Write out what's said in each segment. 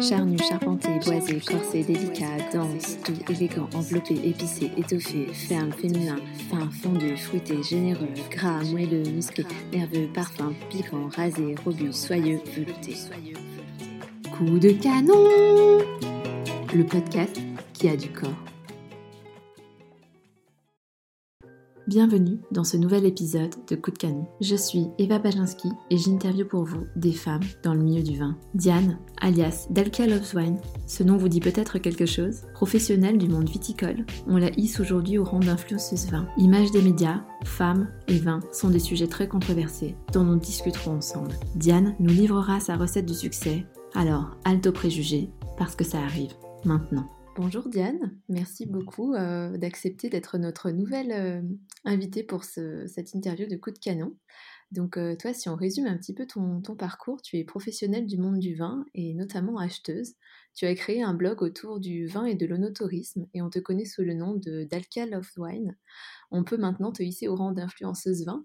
Charnu, charpenté, boisé, corsé, délicat, dense, doux, élégant, enveloppé, épicé, étoffé, ferme, féminin, fin, fondu, fruité, généreux, gras, moelleux, musqué, nerveux, parfum, piquant, rasé, robuste, soyeux, velouté. Coup de canon Le podcast qui a du corps. Bienvenue dans ce nouvel épisode de Coup de canon. Je suis Eva Pajinski et j'interviewe pour vous des femmes dans le milieu du vin. Diane, alias Dalka Loves Wine, ce nom vous dit peut-être quelque chose? Professionnelle du monde viticole, on la hisse aujourd'hui au rang d'influenceuse vin. Image des médias, femmes et vin sont des sujets très controversés dont nous discuterons ensemble. Diane nous livrera sa recette du succès, alors alto préjugés parce que ça arrive maintenant. Bonjour Diane, merci beaucoup euh, d'accepter d'être notre nouvelle euh, invitée pour cette interview de coup de canon. Donc euh, toi, si on résume un petit peu ton, parcours, tu es professionnelle du monde du vin et notamment acheteuse. Tu as créé un blog autour du vin et de l'onotourisme et on te connaît sous le nom de Dalka Love Wine. On peut maintenant te hisser au rang d'influenceuse vin.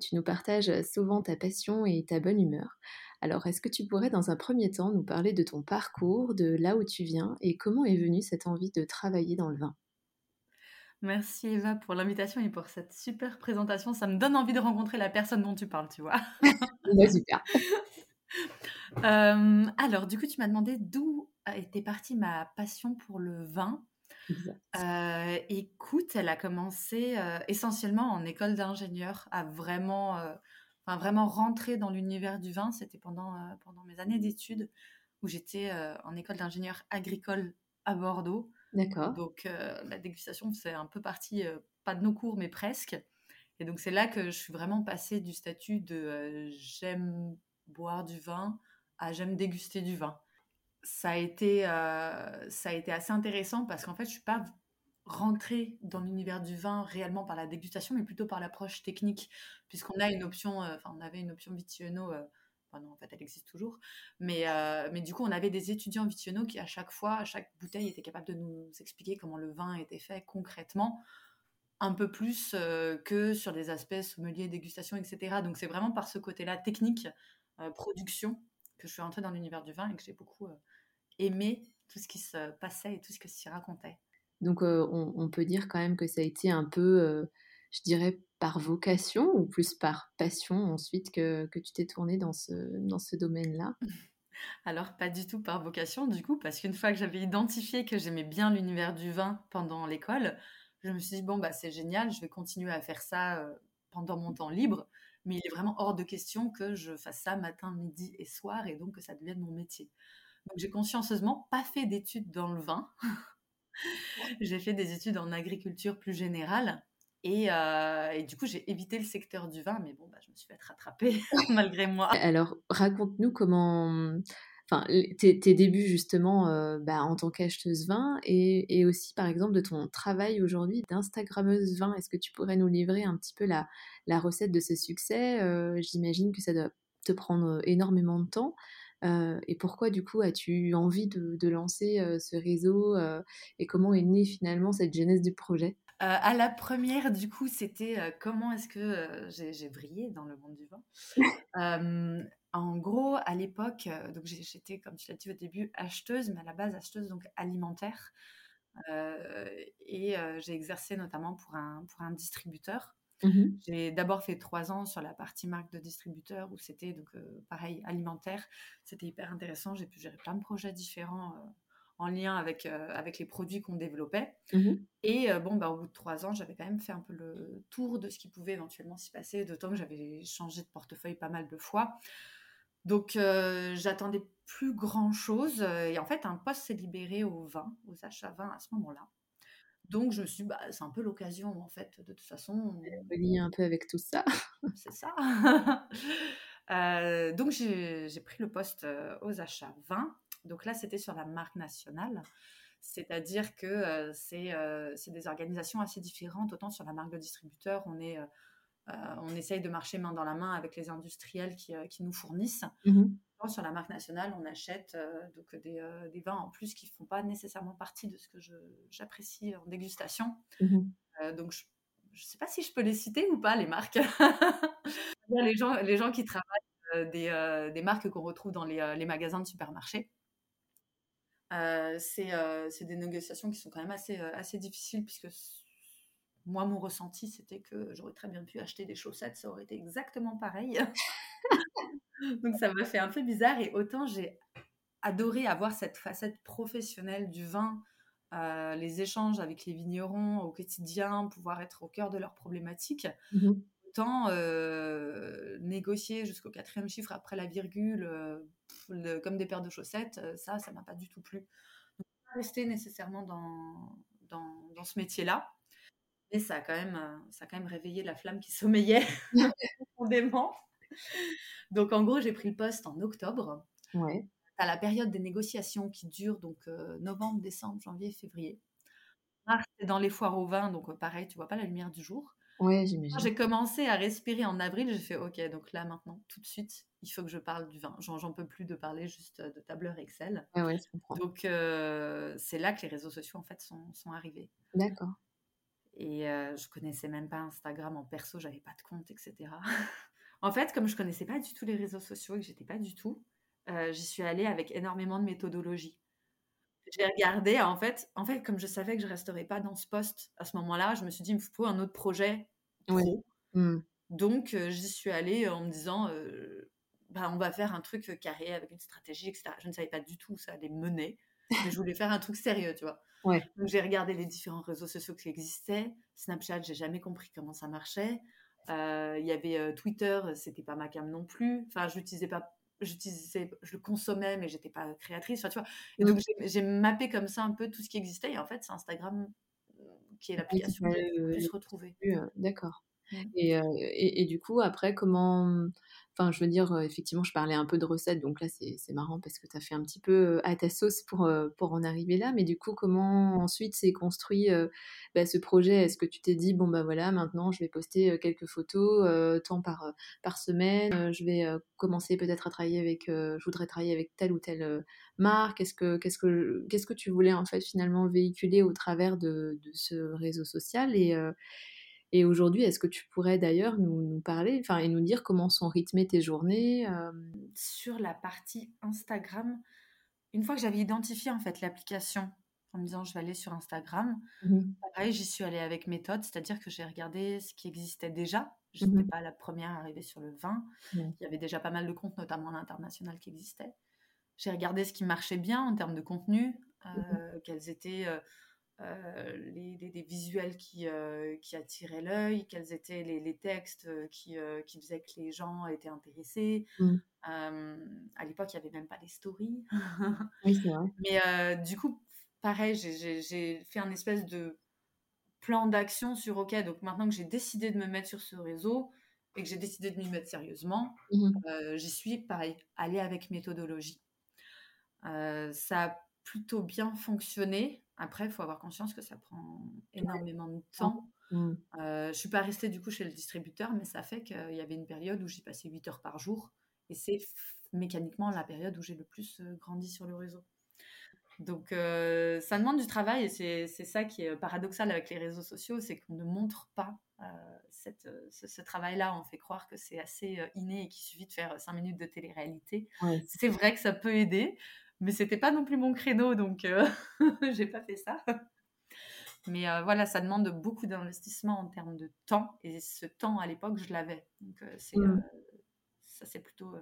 tu nous partages souvent ta passion et ta bonne humeur. Alors, est-ce que tu pourrais dans un premier temps nous parler de ton parcours, de là où tu viens et comment est venue cette envie de travailler dans le vin? Merci Eva pour l'invitation et pour cette super présentation. Ça me donne envie de rencontrer la personne dont tu parles, tu vois. super. Euh, alors, du coup, tu m'as demandé d'où était partie ma passion pour le vin. Euh, écoute, elle a commencé euh, essentiellement en école d'ingénieur, à vraiment enfin, vraiment rentrer dans l'univers du vin, c'était pendant, euh, pendant mes années d'études où j'étais euh, en école d'ingénieur agricole à Bordeaux. D'accord. Donc euh, la dégustation, c'est un peu partie, pas de nos cours, mais presque. Et donc c'est là que je suis vraiment passée du statut de j'aime boire du vin à j'aime déguster du vin. Ça a été, ça a été assez intéressant parce qu'en fait, je suis pas rentrer dans l'univers du vin réellement par la dégustation, mais plutôt par l'approche technique, puisqu'on a une option, euh, enfin on avait une option vitiono, euh, enfin non en fait elle existe toujours, mais, euh, mais du coup on avait des étudiants vitiono qui à chaque fois, à chaque bouteille étaient capables de nous expliquer comment le vin était fait concrètement, un peu plus que sur des aspects sommelier, dégustation, etc. Donc c'est vraiment par ce côté-là technique, production, que je suis rentrée dans l'univers du vin et que j'ai beaucoup aimé tout ce qui se passait et tout ce que s'y racontait. Donc on, peut dire quand même que ça a été un peu, je dirais, par vocation ou plus par passion ensuite que, tu t'es tournée dans ce, dans ce domaine-là? Alors pas du tout par vocation du coup, parce qu'une fois que j'avais identifié que j'aimais bien l'univers du vin pendant l'école, je me suis dit, bon, bah c'est génial, je vais continuer à faire ça pendant mon temps libre, mais il est vraiment hors de question que je fasse ça matin, midi et soir, et donc que ça devienne mon métier. Donc j'ai consciencieusement pas fait d'études dans le vin. j'ai fait des études en agriculture plus générale. Euh, et, du coup, j'ai évité le secteur du vin, mais bon, bah, je me suis fait rattraper malgré moi. Alors, raconte-nous comment, enfin, tes, débuts justement euh, bah, en tant qu'acheteuse vin et, aussi, par exemple, de ton travail aujourd'hui d'Instagrammeuse vin. Est-ce que tu pourrais nous livrer un petit peu la, recette de ce succès? Euh, J'imagine que ça doit te prendre énormément de temps. Euh, et pourquoi du coup as-tu eu envie de, lancer euh, ce réseau euh, et comment est née finalement cette genèse du projet? À la première, du coup, c'était comment est-ce que j'ai brillé dans le monde du vin? en gros, à l'époque, donc j'étais, comme tu l'as dit au début, acheteuse, mais à la base acheteuse donc alimentaire. et j'ai exercé notamment pour un, pour un distributeur Mmh j'ai d'abord fait trois ans sur la partie marque de distributeur où c'était donc pareil alimentaire. C'était hyper intéressant. J'ai pu gérer plein de projets différents en lien avec, avec les produits qu'on développait. Mmh Et bon, bah, au bout de trois ans, j'avais quand même fait un peu le tour de ce qui pouvait éventuellement s'y passer, d'autant que j'avais changé de portefeuille pas mal de fois. Donc, j'attendais plus grand chose. Et en fait, un poste s'est libéré au vin, aux achats vin à ce moment-là. Donc je me suis bah, c'est un peu l'occasion en fait, de toute façon. Lié un peu avec tout ça. c'est ça. Euh, donc j'ai pris le poste euh, aux achats 20. Donc là, c'était sur la marque nationale. C'est-à-dire que euh, c'est des organisations assez différentes. Autant sur la marque de distributeur, on est on essaye de marcher main dans la main avec les industriels qui, qui nous fournissent. Mmh sur la marque nationale, on achète euh, donc des, euh, des, vins en plus qui ne font pas nécessairement partie de ce que j'apprécie en dégustation. Mmh euh, donc, je ne sais pas si je peux les citer ou pas, les marques. les, gens, les gens qui travaillent des, des marques qu'on retrouve dans les, les, magasins de supermarchés. c'est des négociations qui sont quand même assez, assez difficiles puisque moi, mon ressenti, c'était que j'aurais très bien pu acheter des chaussettes, ça aurait été exactement pareil. Donc ça m'a fait un peu bizarre et autant j'ai adoré avoir cette facette professionnelle du vin, euh, les échanges avec les vignerons au quotidien, pouvoir être au cœur de leurs problématiques. Mmh autant euh, négocier jusqu'au quatrième chiffre après la virgule, euh, comme des paires de chaussettes, ça, ça m'a pas du tout plu. Donc, pas rester nécessairement dans, dans, dans ce métier-là. Mais ça a quand même, ça a quand même réveillé la flamme qui sommeillait profondément. Donc en gros, j'ai pris le poste en octobre. Ouais. À la période des négociations qui dure donc euh, novembre, décembre, janvier, février. Mars, c'est dans les foires au vin, donc euh, pareil, tu vois pas la lumière du jour. Ouais, j'imagine. J'ai commencé à respirer en avril, j'ai fait OK, donc là maintenant, tout de suite, il faut que je parle du vin. J'en peux plus de parler juste euh, de tableur Excel. Ouais, ouais, je comprends. Donc c'est là que les réseaux sociaux en fait sont, sont arrivés. D'accord. Et je connaissais même pas Instagram en perso, j'avais pas de compte, etc. En fait, comme je connaissais pas du tout les réseaux sociaux et que j'étais pas du tout, euh, j'y suis allée avec énormément de méthodologie. J'ai regardé, en fait, en fait, comme je savais que je resterais pas dans ce poste à ce moment-là, je me suis dit, il me faut un autre projet. Oui. Mmh. Donc, euh, j'y suis allée en me disant, euh, bah, on va faire un truc carré avec une stratégie, etc. Je ne savais pas du tout où ça allait mener, mais je voulais faire un truc sérieux, tu vois. Ouais. Donc, j'ai regardé les différents réseaux sociaux qui existaient. Snapchat, j'ai jamais compris comment ça marchait. Euh, il y avait euh, Twitter, c'était pas ma cam non plus. Enfin, je l'utilisais pas j'utilisais, je le consommais, mais j'étais pas créatrice. Enfin, tu vois. Et donc, j'ai mappé comme ça un peu tout ce qui existait. Et en fait, c'est Instagram euh, qui est l'application que j'ai le plus retrouvée. D'accord. Et, et, du coup, après, comment, Enfin, je veux dire, effectivement, je parlais un peu de recettes, donc là, c'est marrant parce que tu as fait un petit peu à ta sauce pour, pour en arriver là. Mais du coup, comment ensuite s'est construit bah, ce projet? Est-ce que tu t'es dit, bon, bah voilà, maintenant, je vais poster quelques photos, tant par, par semaine, je vais commencer peut-être à travailler avec, je voudrais travailler avec telle ou telle marque? Qu'est-ce que, qu'est-ce que, qu'est-ce que tu voulais en fait finalement véhiculer au travers de, de ce réseau social? Et, et aujourd'hui, est-ce que tu pourrais d'ailleurs nous, nous, parler enfin, et nous dire comment sont rythmées tes journées euh? Sur la partie Instagram, une fois que j'avais identifié en fait l'application en me disant je vais aller sur Instagram, mmh pareil, j'y suis allée avec méthode, c'est-à-dire que j'ai regardé ce qui existait déjà. Je n'étais mmh pas la première arrivée sur le vin. Il y avait déjà pas mal de comptes, notamment à l'international, qui existaient. J'ai regardé ce qui marchait bien en termes de contenu, mmh euh, quels étaient euh, euh, les, visuels qui, euh, qui attiraient l'œil, quels étaient les, textes euh, qui, qui, faisaient que les gens étaient intéressés. Mm. à l'époque, il n'y avait même pas les stories. oui, c'est vrai. Mais du coup, pareil, j'ai fait un espèce de plan d'action sur OK, donc maintenant que j'ai décidé de me mettre sur ce réseau et que j'ai décidé de m'y mettre sérieusement, mm-hmm. j'y suis, pareil, allée avec méthodologie. ça a plutôt bien fonctionné. Après, il faut avoir conscience que ça prend énormément de temps. Mmh. Euh, je ne suis pas restée du coup chez le distributeur, mais ça fait qu'il y avait une période où j'y passais 8 heures par jour. Et c'est mécaniquement la période où j'ai le plus euh, grandi sur le réseau. Donc euh, ça demande du travail et c'est ça qui est paradoxal avec les réseaux sociaux, c'est qu'on ne montre pas cette, ce, travail-là. On fait croire que c'est assez inné et qu'il suffit de faire 5 minutes de télé-réalité. C'est vrai que ça peut aider, mais c'était pas non plus mon créneau, donc euh, j'ai pas fait ça. Mais euh, voilà, ça demande beaucoup d'investissement en termes de temps, et ce temps à l'époque, je l'avais. Donc euh, c'est, mmh. ça s'est plutôt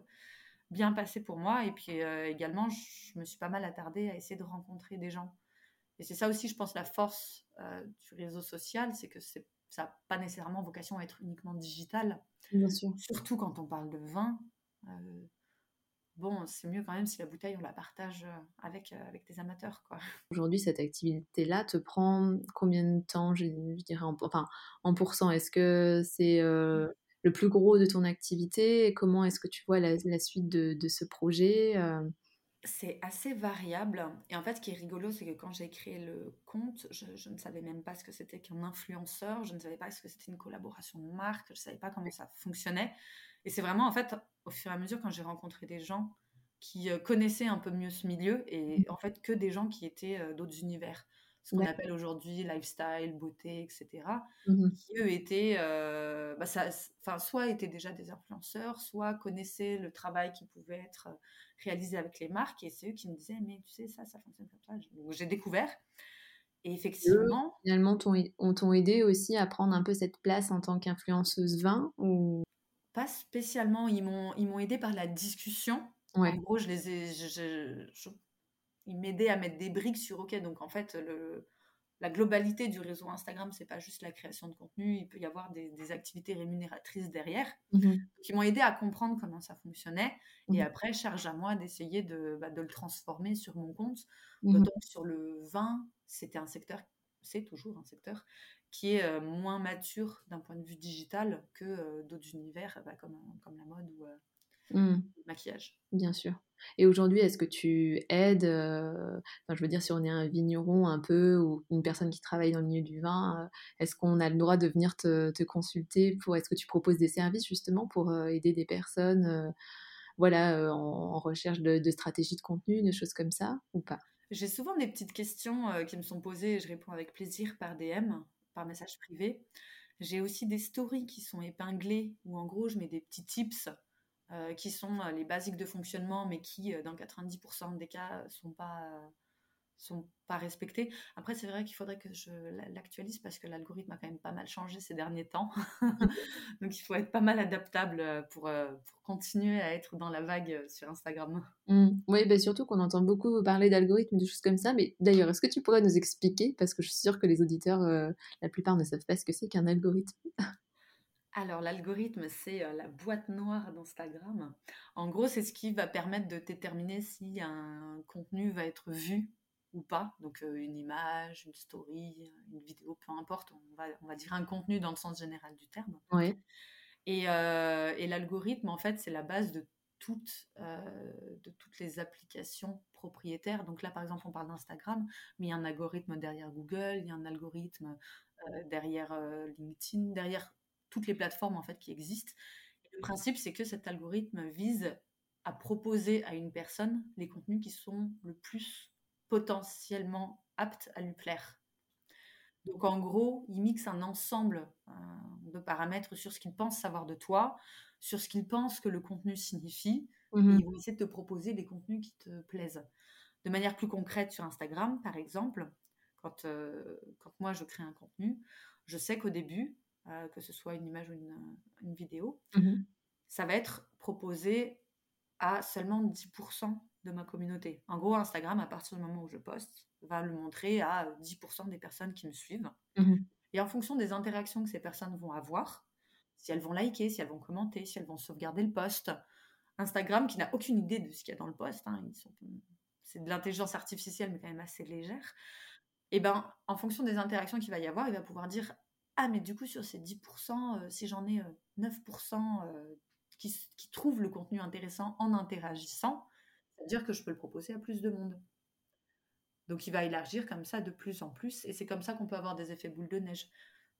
bien passé pour moi. Et puis également, je me suis pas mal attardée à essayer de rencontrer des gens. Et c'est ça aussi, je pense, la force du réseau social, c'est que c'est, ça n'a pas nécessairement vocation à être uniquement digital. Bien sûr. Surtout quand on parle de vin bon, c'est mieux quand même si la bouteille, on la partage euh, avec, euh, avec des amateurs. quoi. Aujourd'hui, cette activité-là te prend combien de temps, je, dirais, en, enfin, en pourcent? Est-ce que c'est euh, le plus gros de ton activité? Comment est-ce que tu vois la, suite de, de, ce projet c'est assez variable. Et en fait, ce qui est rigolo, c'est que quand j'ai créé le compte, je, je, ne savais même pas ce que c'était qu'un influenceur, je ne savais pas ce que c'était une collaboration de marque, je ne savais pas comment ça fonctionnait. Et c'est vraiment, en fait, au fur et à mesure, quand j'ai rencontré des gens qui euh, connaissaient un peu mieux ce milieu, et mmh. en fait, que des gens qui étaient euh, d'autres univers. ce qu'on appelle aujourd'hui lifestyle, beauté, etc., Mmh qui eux étaient, euh, bah, ça, soit étaient déjà des influenceurs, soit connaissaient le travail qui pouvait être réalisé avec les marques, et c'est eux qui me disaient, mais tu sais, ça, ça fonctionne comme ça. Donc j'ai découvert. Et effectivement. finalement, on t'ont aidé aussi à prendre un peu cette place en tant qu'influenceuse vin ou... Pas spécialement. Ils m'ont aidé par la discussion. En gros, je les ai, je, ils m'aidaient à mettre des briques sur OK. Donc, en fait, le, la globalité du réseau Instagram, c'est pas juste la création de contenu. Il peut y avoir des, activités rémunératrices derrière mmh qui m'ont aidé à comprendre comment ça fonctionnait. Et mmh après, charge à moi d'essayer de, bah, de, le transformer sur mon compte. Mmh D'autant sur le vin, c'était un secteur, c'est toujours un secteur qui est moins mature d'un point de vue digital que d'autres univers bah, comme, comme la mode ou euh, le maquillage. Bien sûr. Et aujourd'hui, est-ce que tu aides, enfin, je veux dire, si on est un vigneron un peu ou une personne qui travaille dans le milieu du vin, est-ce qu'on a le droit de venir te, te consulter pour, est-ce que tu proposes des services justement pour aider des personnes, voilà, en, recherche de, de stratégies de contenu, des choses comme ça, ou pas? J'ai souvent des petites questions qui me sont posées et je réponds avec plaisir par DM, par message privé. J'ai aussi des stories qui sont épinglées où en gros je mets des petits tips euh, qui sont euh, les basiques de fonctionnement, mais qui, euh, dans 90% des cas, sont pas sont pas respectés. Après, c'est vrai qu'il faudrait que je l'actualise parce que l'algorithme a quand même pas mal changé ces derniers temps. Donc, il faut être pas mal adaptable pour, pour, continuer à être dans la vague sur Instagram. Mmh. Oui, bah surtout qu'on entend beaucoup parler d'algorithmes, de choses comme ça. Mais d'ailleurs, est-ce que tu pourrais nous expliquer Parce que je suis sûre que les auditeurs, la plupart ne savent pas ce que c'est qu'un algorithme? Alors, l'algorithme, c'est la boîte noire d'Instagram. En gros, c'est ce qui va permettre de déterminer si un contenu va être vu ou pas. Donc, une image, une story, une vidéo, peu importe. On va, on va dire un contenu dans le sens général du terme. Et, et l'algorithme, en fait, c'est la base de toutes, de toutes les applications propriétaires. Donc là, par exemple, on parle d'Instagram, mais il y a un algorithme derrière Google, il y a un algorithme derrière LinkedIn, derrière toutes les plateformes en fait qui existent. le principe, c'est que cet algorithme vise à proposer à une personne les contenus qui sont le plus potentiellement aptes à lui plaire. Donc en gros, il mixe un ensemble euh, de paramètres sur ce qu'il pense savoir de toi, sur ce qu'il pense que le contenu signifie, et mmh ils vont essayer de te proposer des contenus qui te plaisent. De manière plus concrète sur Instagram, par exemple, quand, euh, quand moi je crée un contenu, je sais qu'au début, euh, que ce soit une image ou une, vidéo, mmh ça va être proposé à seulement 10% de ma communauté. En gros, Instagram, à partir du moment où je poste, va le montrer à 10% des personnes qui me suivent. Mmh Et en fonction des interactions que ces personnes vont avoir, si elles vont liker, si elles vont commenter, si elles vont sauvegarder le post, Instagram, qui n'a aucune idée de ce qu'il y a dans le post, hein, c'est de l'intelligence artificielle, mais quand même assez légère, et eh ben, en fonction des interactions qu'il va y avoir, il va pouvoir dire ah, mais du coup, sur ces 10%, euh, si j'en ai 9% euh, euh, qui, qui, trouvent le contenu intéressant en interagissant, veut dire que je peux le proposer à plus de monde. Donc, il va élargir comme ça de plus en plus. Et c'est comme ça qu'on peut avoir des effets boules de neige.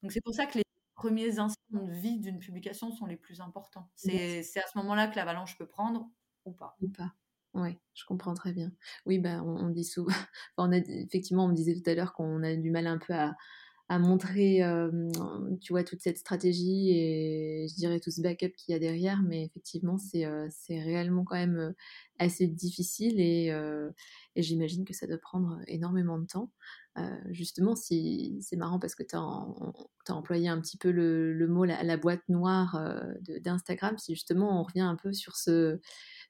Donc, c'est pour ça que les premiers instants de vie d'une publication sont les plus importants. C'est à ce moment-là que l'avalanche peut prendre ou pas. Ou pas. Oui, je comprends très bien. Oui, bah, on, dit souvent, on a, effectivement, on me disait tout à l'heure qu'on a du mal un peu à, à montrer, tu vois, toute cette stratégie et je dirais tout ce backup qu'il y a derrière, mais effectivement, c'est c'est réellement quand même assez difficile et, et j'imagine que ça doit prendre énormément de temps. justement, si, c'est marrant parce que tu as, employé un petit peu le, le mot la, boîte noire d'Instagram, si justement on revient un peu sur ce,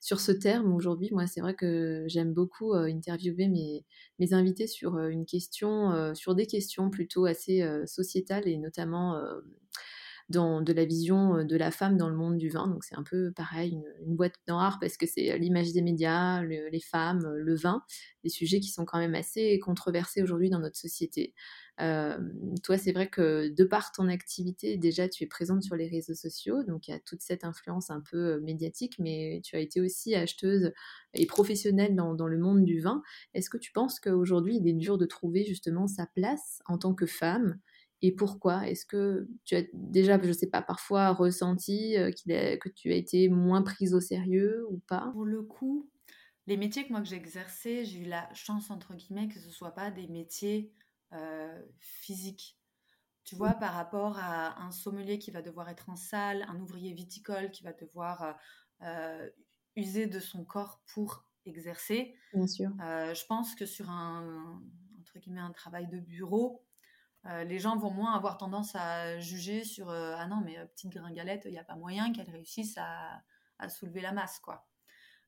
sur ce terme aujourd'hui, moi, c'est vrai que j'aime beaucoup interviewer mes, mes invités sur une question, sur des questions plutôt assez sociétales et notamment dans de la vision de la femme dans le monde du vin. Donc c'est un peu pareil, une, boîte noire parce que c'est l'image des médias, les femmes, le vin, des sujets qui sont quand même assez controversés aujourd'hui dans notre société. Euh, toi, c'est vrai que de par ton activité, déjà, tu es présente sur les réseaux sociaux, donc il y a toute cette influence un peu euh, médiatique, mais tu as été aussi acheteuse et professionnelle dans, le monde du vin. Est-ce que tu penses qu'aujourd'hui, il est dur de trouver justement sa place en tant que femme? Et pourquoi? Est-ce que tu as déjà, je ne sais pas, parfois ressenti euh, que tu as été moins prise au sérieux ou pas? Pour le coup, les métiers que moi que j'ai exercés, j'ai eu la chance entre guillemets que ce soit pas des métiers physique. Tu vois, par rapport à un sommelier qui va devoir être en salle, un ouvrier viticole qui va devoir user de son corps pour exercer. Bien sûr. je pense que sur un, entre guillemets, un travail de bureau, les gens vont moins avoir tendance à juger sur ah non mais petite gringalette il n'y a pas moyen qu'elle réussisse à, à, soulever la masse quoi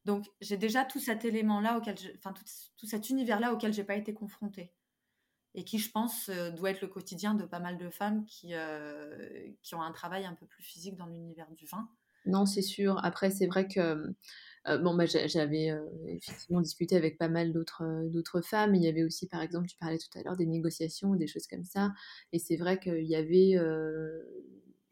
donc j'ai déjà tout cet élément là auquel enfin tout, tout, cet univers là auquel j'ai pas été confrontée et qui je pense doit être le quotidien de pas mal de femmes qui qui ont un travail un peu plus physique dans l'univers du vin non c'est sûr après c'est vrai que euh, bon, bah, j'avais euh, effectivement discuté avec pas mal d'autres euh, femmes. Il y avait aussi, par exemple, tu parlais tout à l'heure des négociations des choses comme ça. Et c'est vrai qu'il y avait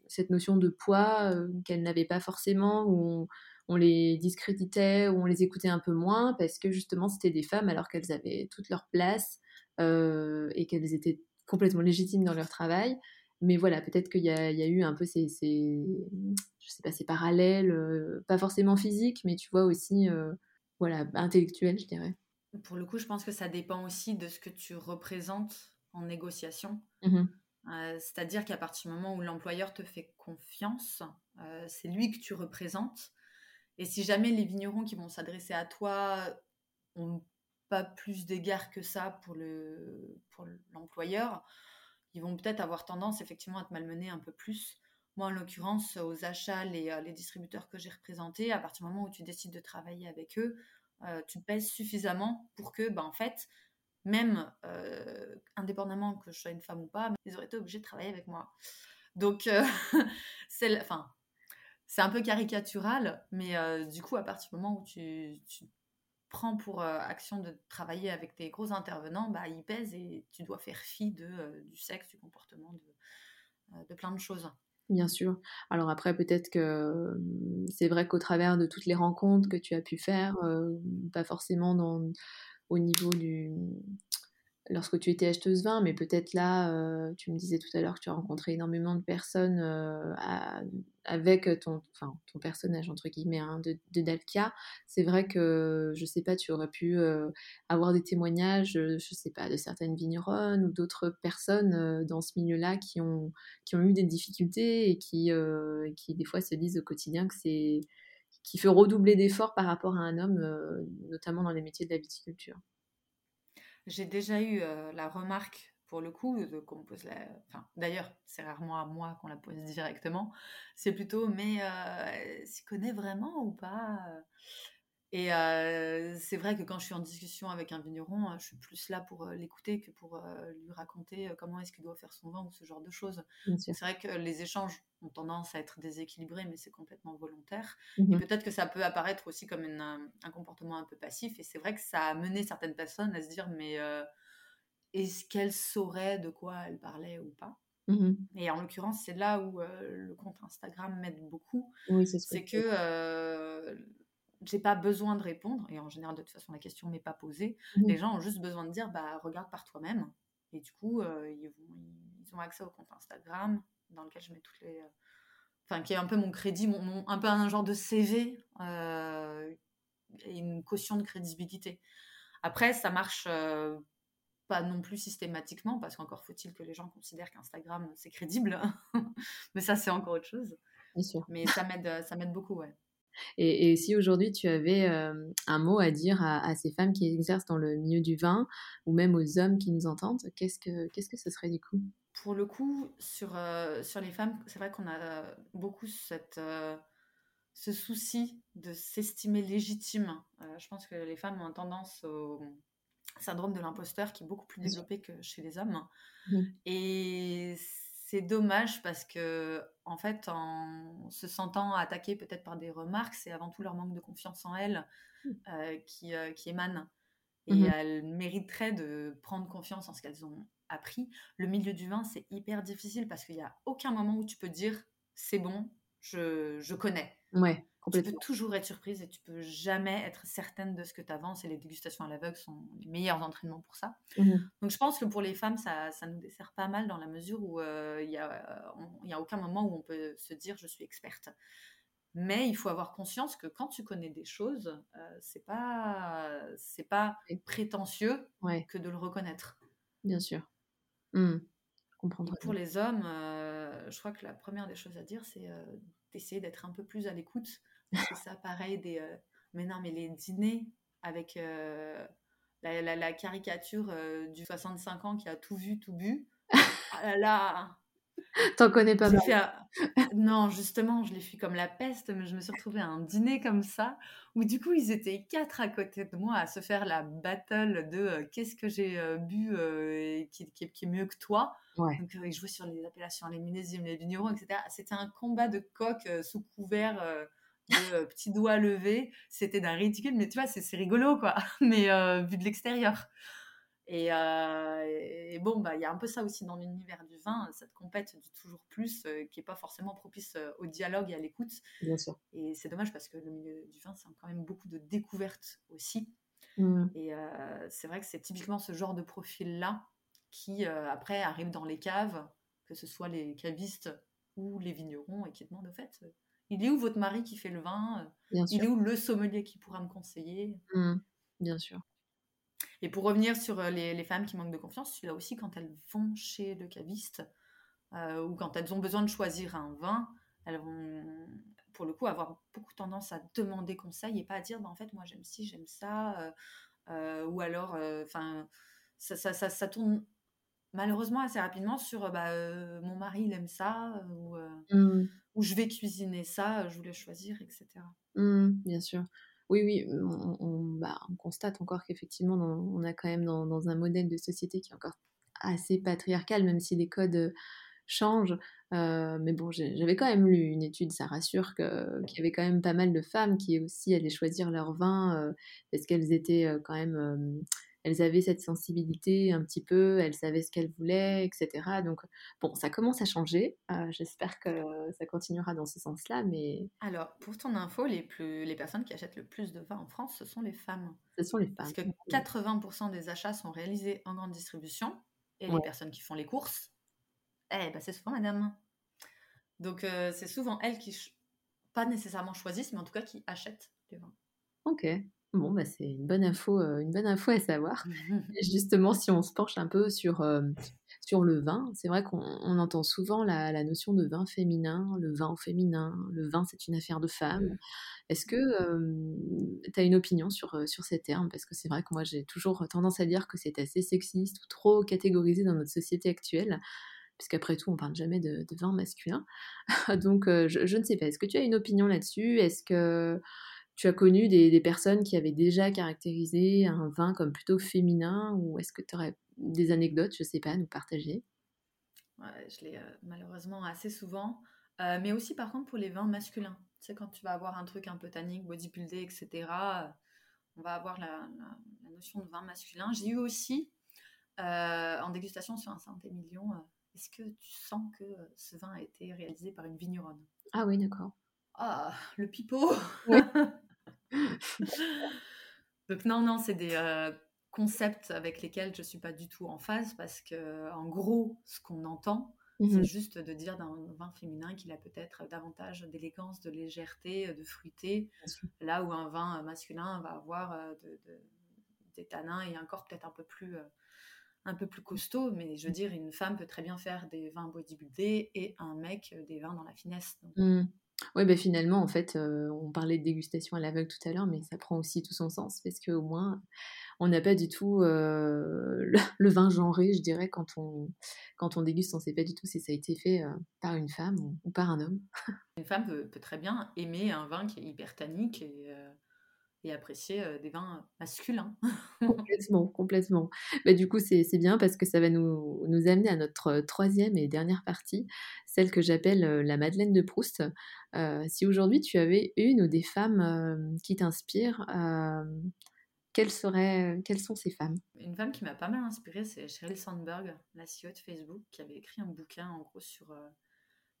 cette notion de poids qu'elles n'avaient pas forcément, où on, les discréditait, où on les écoutait un peu moins, parce que justement, c'était des femmes alors qu'elles avaient toute leur place et qu'elles étaient complètement légitimes dans leur travail. Mais voilà, peut-être qu'il y, y, a eu un peu ces, ces je sais pas, ces parallèles, euh, pas forcément physiques, mais tu vois aussi, euh, voilà, intellectuels, je dirais. Pour le coup, je pense que ça dépend aussi de ce que tu représentes en négociation. Mmh euh, c'est-à-dire qu'à partir du moment où l'employeur te fait confiance, c'est lui que tu représentes. Et si jamais les vignerons qui vont s'adresser à toi ont pas plus d'égard que ça pour l'employeur, le, ils vont peut-être avoir tendance effectivement à te malmener un peu plus. Moi, en l'occurrence, aux achats, les, euh, les distributeurs que j'ai représentés, à partir du moment où tu décides de travailler avec eux, euh, tu pèses suffisamment pour que, ben, en fait, même euh, indépendamment que je sois une femme ou pas, ils auraient été obligés de travailler avec moi. Donc, c'est enfin, un peu caricatural, mais du coup, à partir du moment où tu prends pour euh, action de travailler avec des gros intervenants, bah, ils pèsent et tu dois faire fi de, euh, du sexe, du comportement, de, euh, de, plein de choses. Bien sûr. Alors après, peut-être que hum, c'est vrai qu'au travers de toutes les rencontres que tu as pu faire, pas forcément au niveau du, lorsque tu étais acheteuse vin, mais peut-être là, euh, tu me disais tout à l'heure que tu as rencontré énormément de personnes euh, avec ton, enfin, ton personnage, entre guillemets, hein, de, de, Dalkia. C'est vrai que, je sais pas, tu aurais pu euh, avoir des témoignages, je sais pas, de certaines vigneronnes ou d'autres personnes dans ce milieu-là qui ont, qui ont eu des difficultés et qui, qui, des fois, se disent au quotidien que c'est qui fait redoubler d'efforts par rapport à un homme, notamment dans les métiers de la viticulture. J'ai déjà eu la remarque, pour le coup, qu'on pose la... Enfin, d'ailleurs, c'est rarement à moi qu'on la pose directement. C'est plutôt, mais euh, s'y connaît vraiment ou pas et euh, c'est vrai que quand je suis en discussion avec un vigneron, euh, je suis plus là pour euh, l'écouter que pour lui raconter comment est-ce qu'il doit faire son vin ou ce genre de choses. C'est vrai que les échanges ont tendance à être déséquilibrés, mais c'est complètement volontaire. Mmh et peut-être que ça peut apparaître aussi comme un comportement un peu passif. Et c'est vrai que ça a mené certaines personnes à se dire, mais est-ce qu'elle saurait de quoi elle parlait ou pas? Mmh Et en l'occurrence, c'est là où le compte Instagram m'aide beaucoup. Oui, c'est que j'ai pas besoin de répondre, et en général, de toute façon, la question m'est pas posée. Mmh. Les gens ont juste besoin de dire, bah, regarde par toi-même. Et du coup, euh, ils, vont, ils, ont accès au compte Instagram, dans lequel je mets toutes les. Euh, enfin, qui est un peu mon crédit, mon, un peu un genre de CV, euh, et une caution de crédibilité. Après, ça marche pas non plus systématiquement, parce qu'encore faut-il que les gens considèrent qu'Instagram, c'est crédible. Mais ça, c'est encore autre chose. Bien sûr. Mais ça m'aide beaucoup, ouais. Et, si aujourd'hui tu avais un mot à dire à, ces femmes qui exercent dans le milieu du vin, ou même aux hommes qui nous entendent, qu'est-ce que, qu'est-ce que ce serait du coup? Pour le coup, sur, sur les femmes, c'est vrai qu'on a beaucoup cette, ce souci de s'estimer légitime. je pense que les femmes ont tendance au syndrome de l'imposteur qui est beaucoup plus développé que chez les hommes. Mmh. Et c'est dommage parce que, en fait, en se sentant attaquée peut-être par des remarques, c'est avant tout leur manque de confiance en elles mmh. euh, qui, euh, qui émane. Et mmh elles mériteraient de prendre confiance en ce qu'elles ont appris. Le milieu du vin, c'est hyper difficile parce qu'il n'y a aucun moment où tu peux dire c'est bon, je, je connais. Ouais. Tu peux toujours être surprise et tu peux jamais être certaine de ce que tu avances et les dégustations à l'aveugle sont les meilleurs entraînements pour ça. Mmh Donc je pense que pour les femmes, ça, ça nous dessert pas mal dans la mesure où euh, il n'y a, a aucun moment où on peut se dire je suis experte. Mais il faut avoir conscience que quand tu connais des choses, euh, c'est pas c'est pas prétentieux que de le reconnaître. Bien sûr. Mmh. Pour les hommes, je crois que la première des choses à dire, c'est d'essayer d'être un peu plus à l'écoute. C'est ça, pareil, des. mais non, mais les dîners avec la, la, la, caricature du 65 ans qui a tout vu, tout bu. ah là là T'en connais pas mal. Non, justement, je l'ai fait comme la peste, mais je me suis retrouvée à un dîner comme ça, où du coup, ils étaient quatre à côté de moi à se faire la battle de euh, qu'est-ce que j'ai euh, bu euh, qui, qui, est mieux que toi. Donc, ils jouaient sur les appellations, les millésimes, les vignerons, etc. C'était un combat de coq sous couvert de petits doigts levés. C'était d'un ridicule, mais tu vois, c'est rigolo, quoi, mais vu de l'extérieur. Euh, et, bon, bah, il y a un peu ça aussi dans l'univers du vin, cette compète du toujours plus, euh, qui n'est pas forcément propice euh, au dialogue et à l'écoute. Bien sûr. Et c'est dommage parce que le milieu du vin, c'est quand même beaucoup de découvertes aussi. Mmh. Et c'est vrai que c'est typiquement ce genre de profil-là qui, après, arrive dans les caves, que ce soit les cavistes ou les vignerons, et qui demandent au fait, il est où votre mari qui fait le vin Il est où le sommelier qui pourra me conseiller? Mmh. Bien sûr. Et pour revenir sur euh, les, femmes qui manquent de confiance, celui-là aussi, quand elles vont chez le caviste euh, ou quand elles ont besoin de choisir un vin, elles vont, pour le coup, avoir beaucoup tendance à demander conseil et pas à dire, bah, en fait, moi j'aime ci, j'aime ça, euh, ou alors, enfin, ça, ça, ça, tourne malheureusement assez rapidement sur bah, mon mari il aime ça ou, mmh. Ou, je vais cuisiner ça, je voulais choisir, etc. Mmh, bien sûr. Oui, oui, bah, on, constate encore qu'effectivement, on a quand même dans, un modèle de société qui est encore assez patriarcal, même si les codes changent. mais bon, j'avais quand même lu une étude, ça rassure, qu'il y avait quand même pas mal de femmes qui aussi allaient choisir leur vin parce qu'elles étaient quand même elles avaient cette sensibilité un petit peu, elles savaient ce qu'elles voulaient, etc. Donc, bon, ça commence à changer. Euh, j'espère que ça continuera dans ce sens-là, mais... Alors, pour ton info, les, plus, les personnes qui achètent le plus de vin en France, ce sont les femmes. Ce sont les femmes. Parce que 80% des achats sont réalisés en grande distribution, et les personnes qui font les courses, eh ben, c'est souvent madame. Donc, euh, c'est souvent elles qui, pas nécessairement choisissent, mais en tout cas qui achètent les vins. Ok, Bon, bah, c'est une bonne info, euh, une bonne info à savoir. Justement, si on se penche un peu sur, euh, sur le vin, c'est vrai qu'on entend souvent la, notion de vin féminin, le vin au féminin, le vin c'est une affaire de femme. Est-ce que tu as une opinion sur, euh, sur ces termes? Parce que c'est vrai que moi j'ai toujours tendance à dire que c'est assez sexiste ou trop catégorisé dans notre société actuelle puisqu'après tout, on parle jamais de, vin masculin. Donc, je, je, ne sais pas. Est-ce que tu as une opinion là-dessus? Est-ce que tu as connu des, personnes qui avaient déjà caractérisé un vin comme plutôt féminin ou est-ce que tu aurais des anecdotes, je sais pas, à nous partager? Je l'ai euh, malheureusement assez souvent, euh, mais aussi par contre pour les vins masculins. Tu sais, quand tu vas avoir un truc un peu tannique, bodybuildé, etc., euh, on va avoir la, notion de vin masculin. J'ai eu aussi en dégustation sur un Saint-Émilion, est-ce que tu sens que ce vin a été réalisé par une vigneronne? Ah oui, d'accord. Ah, le pipeau Donc non, non, c'est des euh, concepts avec lesquels je suis pas du tout en phase parce que, en gros, ce qu'on entend, c'est mmh juste de dire d'un vin féminin qu'il a peut-être davantage d'élégance, de légèreté, de fruité, là où un vin masculin va avoir euh, des tanins et un corps peut-être un peu plus euh, un peu plus costaud, mais je veux dire, une femme peut très bien faire des vins bodybuildés et un mec des vins dans la finesse. Mmh. Oui, bah, finalement, en fait, euh, on parlait de dégustation à l'aveugle tout à l'heure, mais ça prend aussi tout son sens parce qu'au moins, on n'a pas du tout euh, le, vin genré, je dirais, quand on, quand on déguste, on ne sait pas du tout si ça a été fait euh, par une femme ou, par un homme. Une femme peut, très bien aimer un vin qui est hyper tannique et apprécier des vins masculins. complètement, complètement. Bah, du coup, c'est bien parce que ça va nous, nous, amener à notre troisième et dernière partie, celle que j'appelle la Madeleine de Proust. si aujourd'hui tu avais une ou des femmes qui t'inspirent, quelles, seraient, quelles sont ces femmes? Une femme qui m'a pas mal inspirée, c'est Sheryl Sandberg, la CEO de Facebook, qui avait écrit un bouquin en gros sur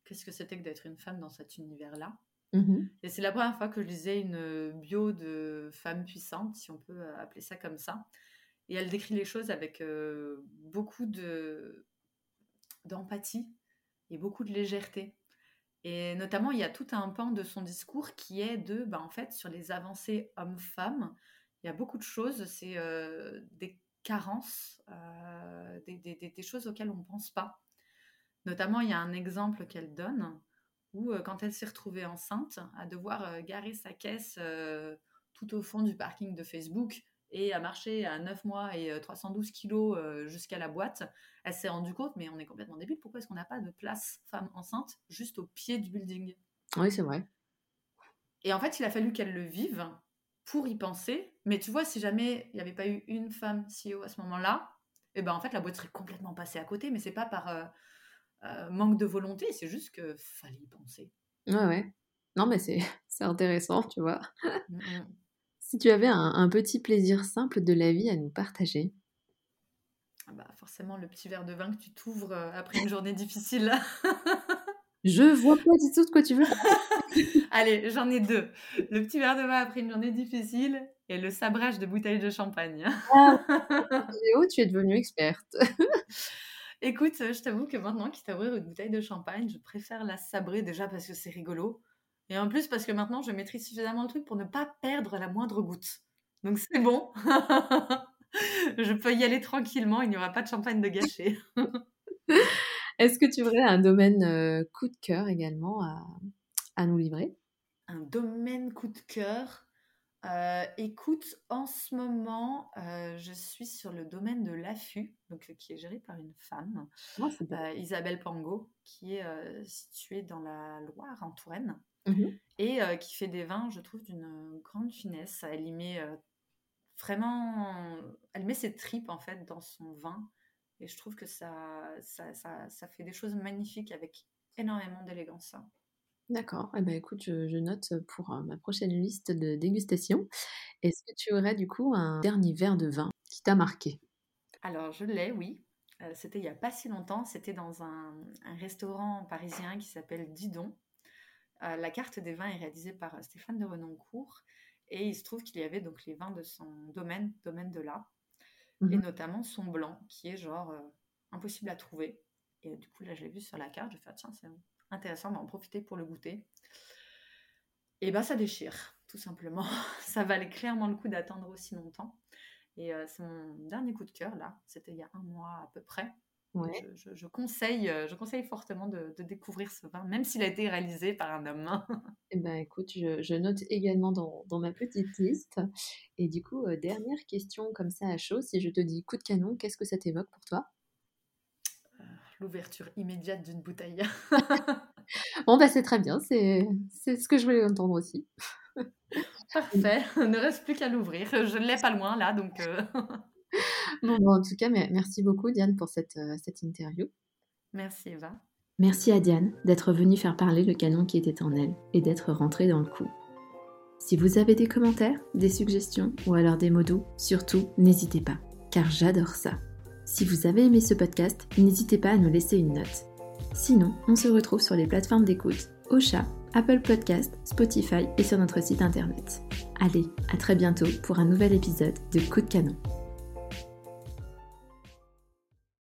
qu'est-ce que c'était que d'être une femme dans cet univers-là. Mmh et c'est la première fois que je lisais une bio de femme puissante, si on peut euh, appeler ça comme ça. Et elle décrit les choses avec euh, beaucoup de d'empathie et beaucoup de légèreté. Et notamment, il y a tout un pan de son discours qui est de, bah, en fait, sur les avancées hommes-femmes, il y a beaucoup de choses, c'est euh, des carences, des, choses auxquelles on ne pense pas. Notamment, il y a un exemple qu'elle donne où, quand elle s'est retrouvée enceinte, à devoir garer sa caisse tout au fond du parking de Facebook et à marcher à 9 mois et 312 kilos jusqu'à la boîte, elle s'est rendue compte, mais on est complètement débile, pourquoi est-ce qu'on n'a pas de place femme enceinte juste au pied du building? Oui, c'est vrai. Et en fait, il a fallu qu'elle le vive pour y penser. Mais tu vois, si jamais il n'y avait pas eu une femme CEO à ce moment-là, eh ben en fait, la boîte serait complètement passée à côté. Mais c'est pas par euh, euh, manque de volonté, c'est juste que fallait y penser. Ouais, ouais. Non, mais c'est intéressant, tu vois. Mmh, mmh. si tu avais un, petit plaisir simple de la vie à nous partager. Ah bah, forcément, le petit verre de vin que tu t'ouvres euh, après une journée difficile. Je vois pas du tout de quoi tu veux. Allez, j'en ai deux. Le petit verre de vin après une journée difficile et le sabrage de bouteilles de champagne. Ah, tu es devenue experte. Écoute, je t'avoue que maintenant, quitte à ouvrir une bouteille de champagne, je préfère la sabrer déjà parce que c'est rigolo. Et en plus, parce que maintenant, je maîtrise suffisamment le truc pour ne pas perdre la moindre goutte. Donc c'est bon. je peux y aller tranquillement, il n'y aura pas de champagne de gâché. Est-ce que tu aurais un domaine euh, coup de cœur également à, nous livrer? Un domaine coup de cœur? Euh, écoute, en ce moment, euh, je suis sur le domaine de l'affût, donc qui est géré par une femme, ah, Isabelle Pango, qui est située dans la Loire, en Touraine, mmh et qui fait des vins, je trouve, d'une grande finesse. Elle y met vraiment, elle met ses tripes en fait dans son vin. Et je trouve que ça, ça, ça, fait des choses magnifiques avec énormément d'élégance. D'accord. Eh ben, écoute, je, note pour euh, ma prochaine liste de dégustation. Est-ce que tu aurais du coup un dernier verre de vin qui t'a marqué? Alors, je l'ai, oui. Euh, c'était il n'y a pas si longtemps. C'était dans un, restaurant parisien qui s'appelle Didon. Euh, la carte des vins est réalisée par Stéphane de Renoncourt. Et il se trouve qu'il y avait donc les vins de son domaine, domaine de là et mmh notamment son blanc, qui est genre impossible à trouver. Et du coup, là, je l'ai vu sur la carte, je fait, ah, tiens, c'est intéressant, on va en profiter pour le goûter. Et ben, ça déchire, tout simplement. ça valait clairement le coup d'attendre aussi longtemps. Et euh, c'est mon dernier coup de cœur, là. C'était il y a un mois à peu près. Je, conseille, euh, je conseille fortement de, découvrir ce vin, même s'il a été réalisé par un homme. eh ben, écoute, je, note également dans, ma petite liste. Et du coup, euh, dernière question comme ça à chaud, si je te dis coup de canon, qu'est-ce que ça t'évoque pour toi? L'ouverture immédiate d'une bouteille. bon, bah c'est très bien, c'est ce que je voulais entendre aussi. Parfait, ne reste plus qu'à l'ouvrir. Je ne l'ai pas loin là, donc... bon, en tout cas, merci beaucoup Diane pour cette, euh, cette interview. Merci Eva. Merci à Diane d'être venue faire parler le canon qui était en elle et d'être rentrée dans le coup. Si vous avez des commentaires, des suggestions ou alors des mots doux, surtout n'hésitez pas, car j'adore ça. Si vous avez aimé ce podcast, n'hésitez pas à nous laisser une note. Sinon, on se retrouve sur les plateformes d'écoute, Ocha, Apple Podcast, Spotify et sur notre site internet. Allez, à très bientôt pour un nouvel épisode de Coup de canon.